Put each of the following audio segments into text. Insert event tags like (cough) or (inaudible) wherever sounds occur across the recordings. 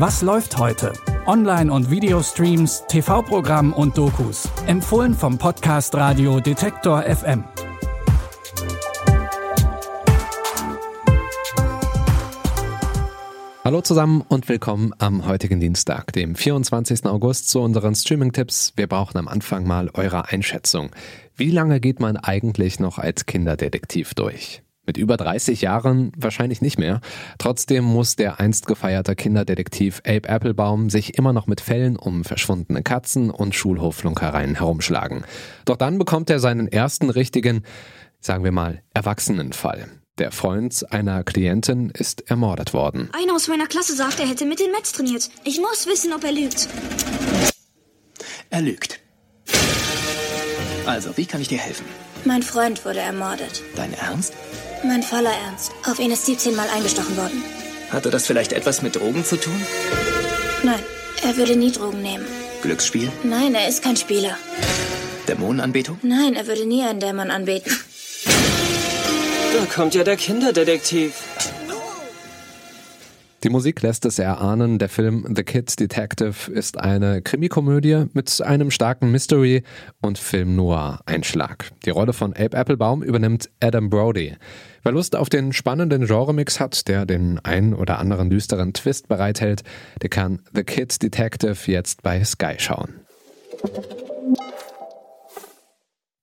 Was läuft heute? Online- und Videostreams, TV-Programm und Dokus. Empfohlen vom Podcast Radio Detektor FM. Hallo zusammen und willkommen am heutigen Dienstag, dem 24. August, zu unseren Streaming-Tipps. Wir brauchen am Anfang mal eure Einschätzung. Wie lange geht man eigentlich noch als Kinderdetektiv durch? Mit über 30 Jahren wahrscheinlich nicht mehr. Trotzdem muss der einst gefeierte Kinderdetektiv Abe Applebaum sich immer noch mit Fällen um verschwundene Katzen und Schulhoflunkereien herumschlagen. Doch dann bekommt er seinen ersten richtigen, sagen wir mal, Erwachsenenfall. Der Freund einer Klientin ist ermordet worden. Einer aus meiner Klasse sagt, er hätte mit den Mets trainiert. Ich muss wissen, ob er lügt. Er lügt. Also, wie kann ich dir helfen? Mein Freund wurde ermordet. Dein Ernst? Mein voller Ernst. Auf ihn ist 17 Mal eingestochen worden. Hatte das vielleicht etwas mit Drogen zu tun? Nein, er würde nie Drogen nehmen. Glücksspiel? Nein, er ist kein Spieler. Dämonenanbetung? Nein, er würde nie einen Dämon anbeten. Da kommt ja der Kinderdetektiv. Die Musik lässt es erahnen, der Film The Kids Detective ist eine Krimikomödie mit einem starken Mystery- und Film-Noir-Einschlag. Die Rolle von Abe Applebaum übernimmt Adam Brody. Wer Lust auf den spannenden Genremix hat, der den ein oder anderen düsteren Twist bereithält, der kann The Kids Detective jetzt bei Sky schauen.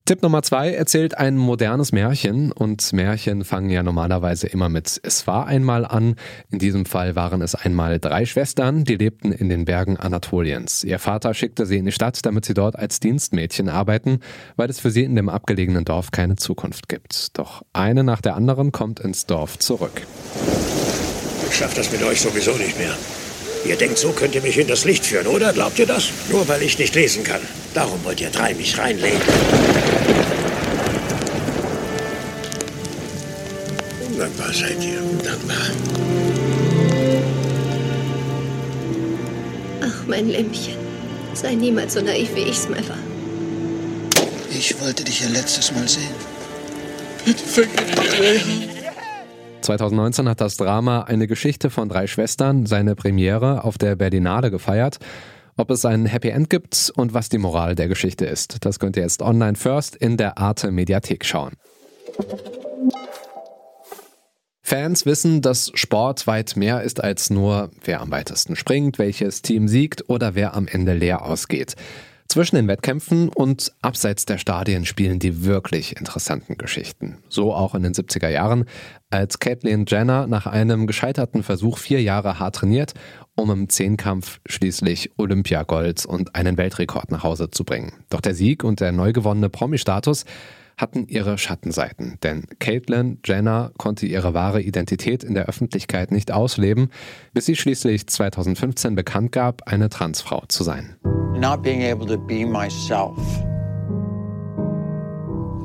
Tipp Nummer zwei erzählt ein modernes Märchen und Märchen fangen ja normalerweise immer mit Es war einmal an. In diesem Fall waren es einmal drei Schwestern, die lebten in den Bergen Anatoliens. Ihr Vater schickte sie in die Stadt, damit sie dort als Dienstmädchen arbeiten, weil es für sie in dem abgelegenen Dorf keine Zukunft gibt. Doch eine nach der anderen kommt ins Dorf zurück. Ich schaff das mit euch sowieso nicht mehr. Ihr denkt, so könnt ihr mich in das Licht führen, oder? Glaubt ihr das? Nur weil ich nicht lesen kann. Darum wollt ihr drei mich reinlegen. Undankbar seid ihr, undankbar. Ach, mein Lämmchen. Sei niemals so naiv, wie ich's mal war. Ich wollte dich ja letztes Mal sehen. Bitte vergib mir. 2019 hat das Drama Eine Geschichte von drei Schwestern seine Premiere auf der Berlinale gefeiert. Ob es ein Happy End gibt und was die Moral der Geschichte ist, das könnt ihr jetzt online first in der Arte Mediathek schauen. Fans wissen, dass Sport weit mehr ist als nur, wer am weitesten springt, welches Team siegt oder wer am Ende leer ausgeht. Zwischen den Wettkämpfen und abseits der Stadien spielen die wirklich interessanten Geschichten. So auch in den 70er Jahren, als Caitlyn Jenner nach einem gescheiterten Versuch vier Jahre hart trainiert, um im Zehnkampf schließlich Olympiagold und einen Weltrekord nach Hause zu bringen. Doch der Sieg und der neu gewonnene Promi-Status hatten ihre Schattenseiten, denn Caitlyn Jenner konnte ihre wahre Identität in der Öffentlichkeit nicht ausleben, bis sie schließlich 2015 bekannt gab, eine Transfrau zu sein. Not being able to be myself.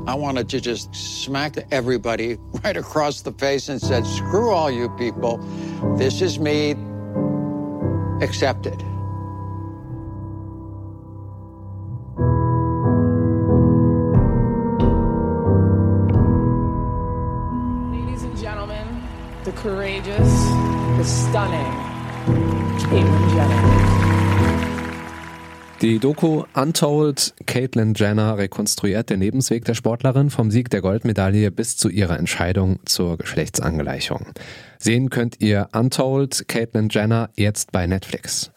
I wanted to just smack everybody (laughs) right across the face and said, screw all you people. This is me. Accepted. Courageous, the stunning Caitlyn Jenner. Die Doku Untold Caitlyn Jenner rekonstruiert den Lebensweg der Sportlerin vom Sieg der Goldmedaille bis zu ihrer Entscheidung zur Geschlechtsangleichung. Sehen könnt ihr Untold Caitlyn Jenner jetzt bei Netflix.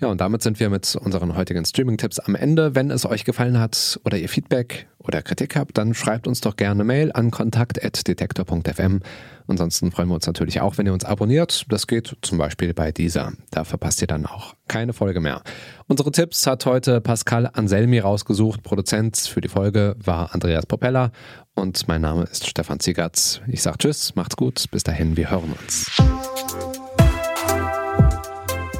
Ja, und damit sind wir mit unseren heutigen Streaming-Tipps am Ende. Wenn es euch gefallen hat oder ihr Feedback oder Kritik habt, dann schreibt uns doch gerne Mail an kontakt.detektor.fm. Ansonsten freuen wir uns natürlich auch, wenn ihr uns abonniert. Das geht zum Beispiel bei dieser. Da verpasst ihr dann auch keine Folge mehr. Unsere Tipps hat heute Pascal Anselmi rausgesucht. Produzent für die Folge war Andreas Popella. Und mein Name ist Stefan Ziegatz. Ich sage Tschüss, macht's gut. Bis dahin, wir hören uns.